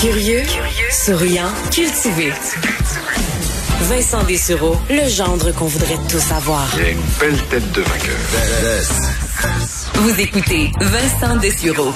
Curieux, souriant, cultivé. Vincent Dessureau, le gendre qu'on voudrait tous avoir. Il a une belle tête de vainqueur. Vous écoutez Vincent Dessureau.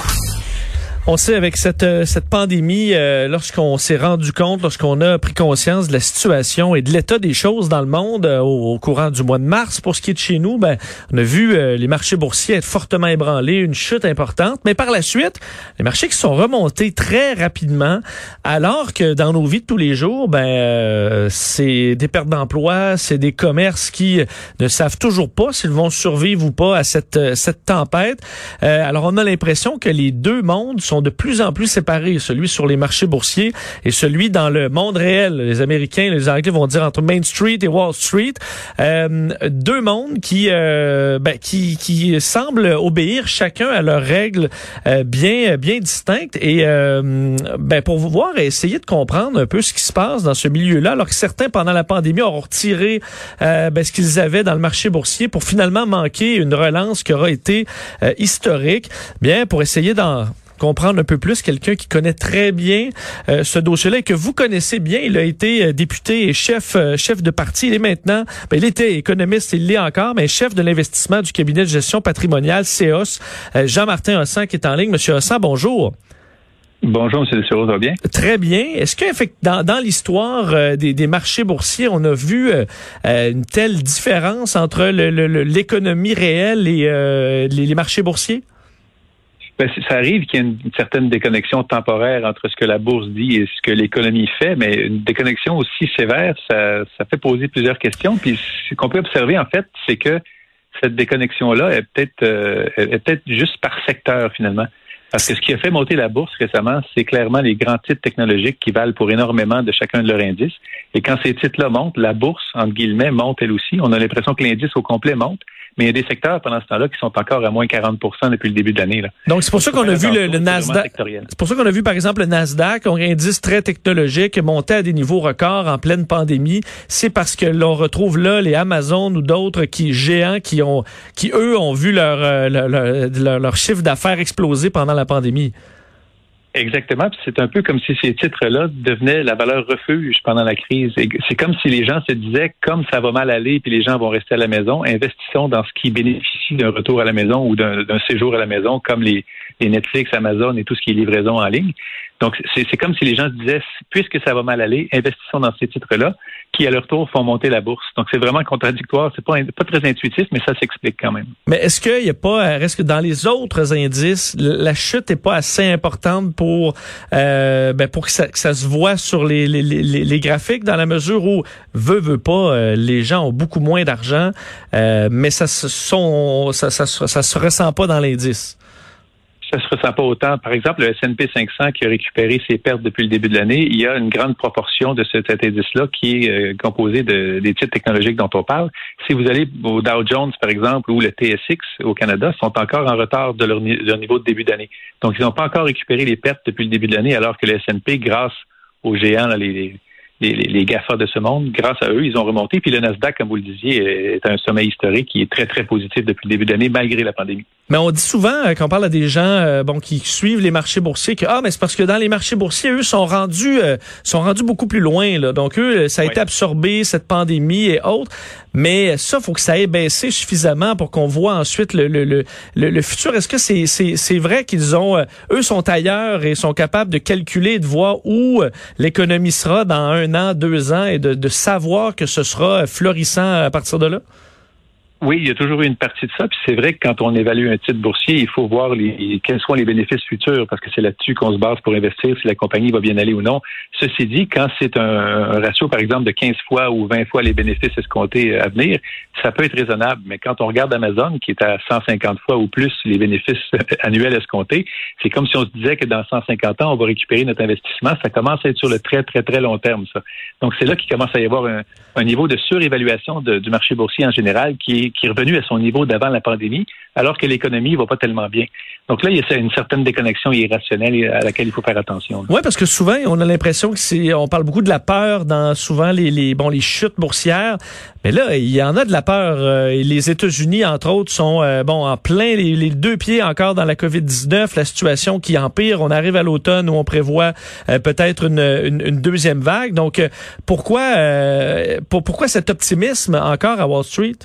On sait avec cette euh, cette pandémie, euh, lorsqu'on s'est rendu compte, lorsqu'on a pris conscience de la situation et de l'état des choses dans le monde euh, au, courant du mois de mars, pour ce qui est de chez nous, ben on a vu les marchés boursiers être fortement ébranlés, une chute importante, mais par la suite, les marchés qui sont remontés très rapidement, alors que dans nos vies de tous les jours, ben c'est des pertes d'emploi, c'est des commerces qui ne savent toujours pas s'ils vont survivre ou pas à cette cette tempête. alors on a l'impression que les deux mondes sont de plus en plus séparés, celui sur les marchés boursiers et celui dans le monde réel. Les Américains, les Anglais vont dire entre Main Street et Wall Street. Euh, deux mondes qui, euh, ben, qui, qui semblent obéir chacun à leurs règles euh, bien, bien distinctes. Et ben, pour voir et essayer de comprendre un peu ce qui se passe dans ce milieu-là, alors que certains, pendant la pandémie, auront retiré ben, ce qu'ils avaient dans le marché boursier pour finalement manquer une relance qui aura été historique. Bien, pour essayer d'en comprendre un peu plus quelqu'un qui connaît très bien euh, ce dossier-là et que vous connaissez bien. Il a été euh, député et chef euh, chef de parti. Il est maintenant, ben, il était économiste, il l'est encore, mais chef de l'investissement du cabinet de gestion patrimoniale CEOS. Jean-Martin Hossan qui est en ligne. Monsieur Hossan, bonjour. Bonjour, M. ça va bien? Très bien. Est-ce que dans, dans l'histoire des, des, marchés boursiers, on a vu une telle différence entre l'économie réelle et les marchés boursiers? Ben, ça arrive qu'il y ait une, certaine déconnexion temporaire entre ce que la bourse dit et ce que l'économie fait, mais une déconnexion aussi sévère, ça, ça fait poser plusieurs questions. Puis ce qu'on peut observer, en fait, c'est que cette déconnexion-là est peut-être euh, est peut-être juste par secteur finalement. Parce que ce qui a fait monter la bourse récemment, c'est clairement les grands titres technologiques qui valent pour énormément de chacun de leurs indices. Et quand ces titres-là montent, la bourse, entre guillemets, monte elle aussi. On a l'impression que l'indice au complet monte. Mais il y a des secteurs pendant ce temps-là qui sont encore à moins 40 depuis le début de l'année. Donc, c'est pour ça qu'on a vu le, Nasdaq. C'est pour ça qu'on a vu, par exemple, le Nasdaq, un indice très technologique, monter à des niveaux records en pleine pandémie. C'est parce que l'on retrouve là les Amazon ou d'autres qui géants qui ont, qui eux ont vu leur, euh, leur, leur chiffre d'affaires exploser pendant la pandémie. Exactement. C'est un peu comme si ces titres-là devenaient la valeur refuge pendant la crise. C'est comme si les gens se disaient, comme ça va mal aller, puis les gens vont rester à la maison, investissons dans ce qui bénéficie d'un retour à la maison ou d'un séjour à la maison, comme les, Netflix, Amazon et tout ce qui est livraison en ligne. Donc, c'est comme si les gens se disaient, puisque ça va mal aller, investissons dans ces titres-là, qui à leur tour font monter la bourse. Donc, c'est vraiment contradictoire. C'est pas, pas très intuitif, mais ça s'explique quand même. Mais est-ce qu'il n'y a pas, est-ce que dans les autres indices, la chute n'est pas assez importante pour, euh, ben pour que ça, se voit sur les, les, graphiques, dans la mesure où, veut, veut pas, euh, les gens ont beaucoup moins d'argent, euh, mais ça, sont, ça, ça se ressent pas dans l'indice? Ça se ressent pas autant. Par exemple, le S&P 500 qui a récupéré ses pertes depuis le début de l'année, il y a une grande proportion de cet indice-là qui est euh, composé de, des titres technologiques dont on parle. Si vous allez au Dow Jones, par exemple, ou le TSX au Canada, sont encore en retard de leur, niveau de début d'année. Donc, ils n'ont pas encore récupéré les pertes depuis le début de l'année, alors que le S&P, grâce aux géants, les, les, les, GAFA de ce monde, grâce à eux, ils ont remonté. Puis le Nasdaq, comme vous le disiez, est un sommet historique qui est très, très positif depuis le début de l'année, malgré la pandémie. Mais on dit souvent, euh, quand on parle à des gens euh, bon qui suivent les marchés boursiers, que ah, mais c'est parce que dans les marchés boursiers, eux sont rendus euh, sont rendus beaucoup plus loin. Là. Donc eux, ça a été absorbé cette pandémie et autres. Mais ça, faut que ça ait baissé suffisamment pour qu'on voit ensuite le le, le, le futur. Est-ce que c'est c'est c'est vrai qu'ils ont eux sont ailleurs et sont capables de calculer, de voir où l'économie sera dans un an, deux ans et de, de savoir que ce sera florissant à partir de là? Oui, il y a toujours eu une partie de ça. Puis c'est vrai que quand on évalue un titre boursier, il faut voir les, quels sont les bénéfices futurs, parce que c'est là-dessus qu'on se base pour investir si la compagnie va bien aller ou non. Ceci dit, quand c'est un, ratio, par exemple, de 15 fois ou 20 fois les bénéfices escomptés à venir, ça peut être raisonnable. Mais quand on regarde Amazon, qui est à 150 fois ou plus les bénéfices annuels escomptés, c'est comme si on se disait que dans 150 ans, on va récupérer notre investissement. Ça commence à être sur le très, très, très long terme, ça. Donc c'est là qu'il commence à y avoir un, niveau de surévaluation du marché boursier en général qui est qui, est revenu à son niveau d'avant la pandémie, alors que l'économie va pas tellement bien. Donc là, il y a une certaine déconnexion irrationnelle à laquelle il faut faire attention. Oui, parce que souvent, on a l'impression que c'est, on parle beaucoup de la peur dans souvent les, les, bon, les chutes boursières. Mais là, il y en a de la peur. Euh, les États-Unis, entre autres, sont euh, bon en plein les, deux pieds encore dans la COVID-19, la situation qui empire. On arrive à l'automne où on prévoit euh, peut-être une, une, deuxième vague. Donc, pourquoi, pour, pourquoi cet optimisme encore à Wall Street?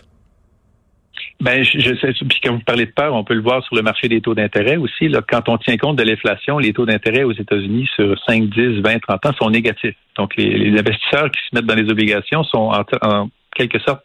Ben, je, sais, puis quand vous parlez de peur, on peut le voir sur le marché des taux d'intérêt aussi. Là, quand on tient compte de l'inflation, les taux d'intérêt aux États-Unis sur 5, 10, 20, 30 ans sont négatifs. Donc, les, investisseurs qui se mettent dans les obligations sont en, quelque sorte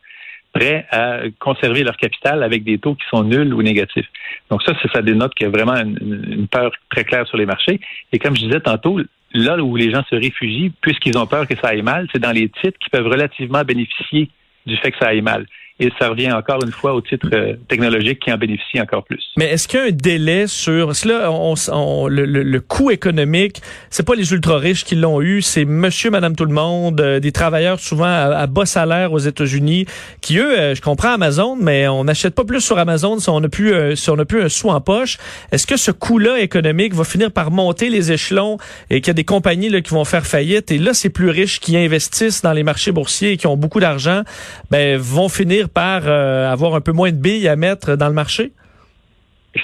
prêts à conserver leur capital avec des taux qui sont nuls ou négatifs. Donc ça, ça dénote qu'il y a vraiment une, peur très claire sur les marchés. Et comme je disais tantôt, là où les gens se réfugient, puisqu'ils ont peur que ça aille mal, c'est dans les titres qui peuvent relativement bénéficier du fait que ça aille mal et ça revient encore une fois au titre euh, technologique qui en bénéficie encore plus. Mais est-ce qu'il y a un délai sur que là, on, le, le, coût économique, c'est pas les ultra riches qui l'ont eu, c'est Monsieur, Madame, tout le monde, euh, des travailleurs souvent à, bas salaire aux États-Unis, qui eux, euh, je comprends Amazon, mais on n'achète pas plus sur Amazon si on n'a plus si on n'a plus un sou en poche. Est-ce que ce coût-là économique va finir par monter les échelons et qu'il y a des compagnies là, qui vont faire faillite? Et là, ces plus riches qui investissent dans les marchés boursiers et qui ont beaucoup d'argent, ben vont finir par euh, avoir un peu moins de billes à mettre dans le marché?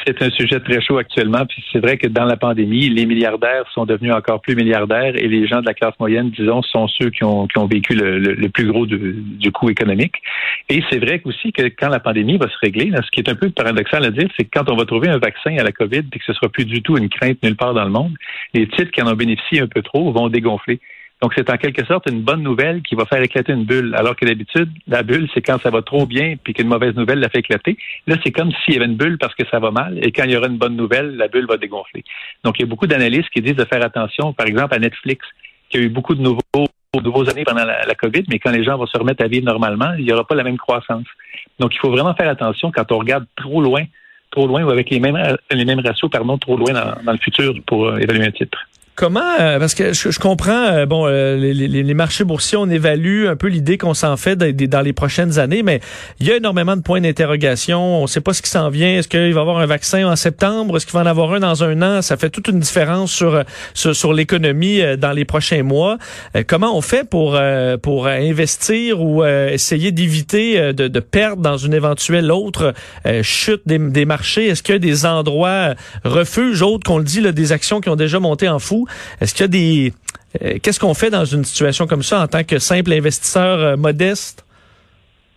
C'est un sujet très chaud actuellement. Puis c'est vrai que dans la pandémie, les milliardaires sont devenus encore plus milliardaires et les gens de la classe moyenne, disons, sont ceux qui ont, vécu le, plus gros du, coût économique. Et c'est vrai aussi que quand la pandémie va se régler, ce qui est un peu paradoxal à dire, c'est que quand on va trouver un vaccin à la COVID et que ce sera plus du tout une crainte nulle part dans le monde, les titres qui en ont bénéficié un peu trop vont dégonfler. Donc, c'est en quelque sorte une bonne nouvelle qui va faire éclater une bulle. Alors que d'habitude, la bulle, c'est quand ça va trop bien puis qu'une mauvaise nouvelle la fait éclater. Là, c'est comme s'il y avait une bulle parce que ça va mal. Et quand il y aura une bonne nouvelle, la bulle va dégonfler. Donc, il y a beaucoup d'analystes qui disent de faire attention, par exemple, à Netflix, qui a eu beaucoup de nouveaux, nouveaux années pendant la, COVID, mais quand les gens vont se remettre à vivre normalement, il n'y aura pas la même croissance. Donc, il faut vraiment faire attention quand on regarde trop loin, trop loin ou avec les mêmes, les mêmes ratios, pardon, trop loin dans, dans le futur pour euh, évaluer un titre. Comment, euh, parce que je, comprends, euh, bon, euh, les, les, marchés boursiers, on évalue un peu l'idée qu'on s'en fait dans les prochaines années, mais il y a énormément de points d'interrogation. On ne sait pas ce qui s'en vient. Est-ce qu'il va y avoir un vaccin en septembre? Est-ce qu'il va en avoir un dans un an? Ça fait toute une différence sur sur, l'économie dans les prochains mois. comment on fait pour pour investir ou essayer d'éviter de, de, perdre dans une éventuelle autre chute des, des marchés? Est-ce qu'il y a des endroits refuges autres qu'on le dit, des actions qui ont déjà monté en fou? Est-ce qu'il y a des... Euh, qu'est-ce qu'on fait dans une situation comme ça en tant que simple investisseur euh, modeste?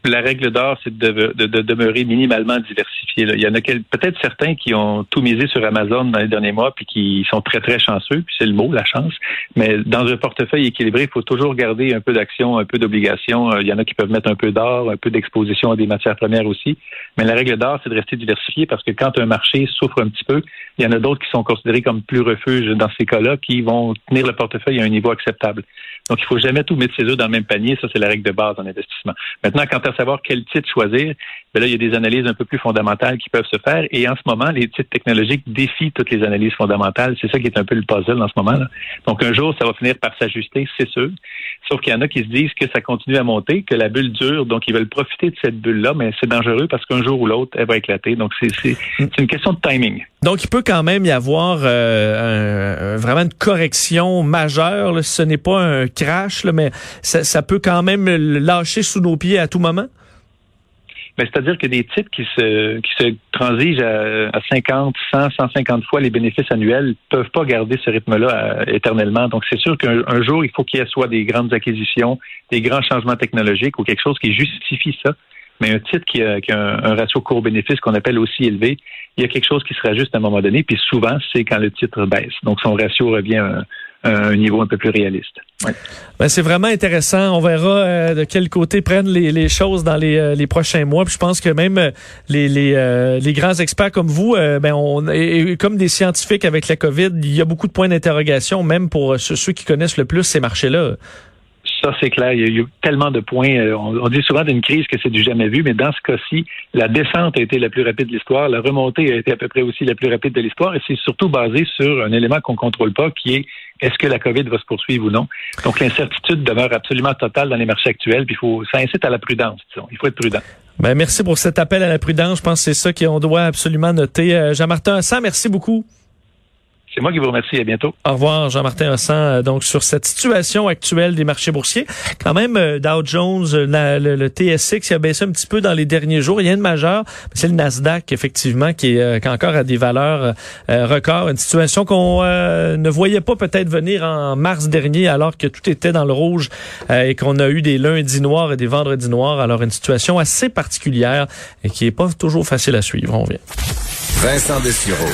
La règle d'or, c'est de, demeurer minimalement diversifié. Il y en a peut-être certains qui ont tout misé sur Amazon dans les derniers mois puis qui sont très, très chanceux, puis c'est le mot, la chance. Mais dans un portefeuille équilibré, il faut toujours garder un peu d'actions, un peu d'obligations. Euh, il y en a qui peuvent mettre un peu d'or, un peu d'exposition à des matières premières aussi. Mais la règle d'or, c'est de rester diversifié parce que quand un marché souffre un petit peu, il y en a d'autres qui sont considérés comme plus refuges dans ces cas-là qui vont tenir le portefeuille à un niveau acceptable. Donc, il faut jamais tout mettre ses œufs dans le même panier. Ça, c'est la règle de base en investissement. Maintenant, quant savoir quel titre choisir, ben là, il y a des analyses un peu plus fondamentales qui peuvent se faire. Et en ce moment, les titres technologiques défient toutes les analyses fondamentales. C'est ça qui est un peu le puzzle en ce moment. Donc, un jour, ça va finir par s'ajuster, c'est sûr. Sauf qu'il y en a qui se disent que ça continue à monter, que la bulle dure, donc ils veulent profiter de cette bulle-là, mais c'est dangereux parce qu'un jour ou l'autre, elle va éclater. Donc, c'est une question de timing. Donc, il peut quand même y avoir euh, vraiment une correction majeure. Ce n'est pas un crash, mais ça, peut quand même lâcher sous nos pieds à tout moment? Ben, c'est-à-dire que des titres qui se, qui se transigent à, 50, 100, 150 fois les bénéfices annuels peuvent pas garder ce rythme-là euh, éternellement. Donc, c'est sûr qu'un jour, il faut qu'il y ait soit des grandes acquisitions, des grands changements technologiques ou quelque chose qui justifie ça. Mais un titre qui a, un, ratio court-bénéfice qu'on appelle aussi élevé, il y a quelque chose qui sera juste à un moment donné. Puis souvent, c'est quand le titre baisse. Donc, son ratio revient à, un niveau un peu plus réaliste. Ben, c'est vraiment intéressant. On verra euh, de quel côté prennent les, choses dans euh, les, prochains mois. Puis je pense que même euh, les, les, grands experts comme vous, ben on et, comme des scientifiques avec la COVID, il y a beaucoup de points d'interrogation, même pour ceux qui connaissent le plus ces marchés-là. Ça, c'est clair. Il y a eu tellement de points. Euh, on, dit souvent d'une crise que c'est du jamais vu, mais dans ce cas-ci, la descente a été la plus rapide de l'histoire. La remontée a été à peu près aussi la plus rapide de l'histoire. Et c'est surtout basé sur un élément qu'on contrôle pas, qui est est-ce que la COVID va se poursuivre ou non? Donc, l'incertitude demeure absolument totale dans les marchés actuels. Puis, faut, ça incite à la prudence. Disons. Il faut être prudent. Ben, merci pour cet appel à la prudence. Je pense que c'est ça qu'on doit absolument noter. Euh, Jean-Martin Hassan, merci beaucoup. C'est moi qui vous remercie. À bientôt. Au revoir, Jean-Martin Hassan. Euh, donc, sur cette situation actuelle des marchés boursiers, quand même, euh, Dow Jones, le, TSX, il a baissé un petit peu dans les derniers jours. Rien de majeur. C'est le Nasdaq, effectivement, qui est, encore à des valeurs records. Une situation qu'on ne voyait pas peut-être venir en mars dernier, alors que tout était dans le rouge et qu'on a eu des lundis noirs et des vendredis noirs. Alors, une situation assez particulière et qui est pas toujours facile à suivre. On vient. Vincent Dessureau,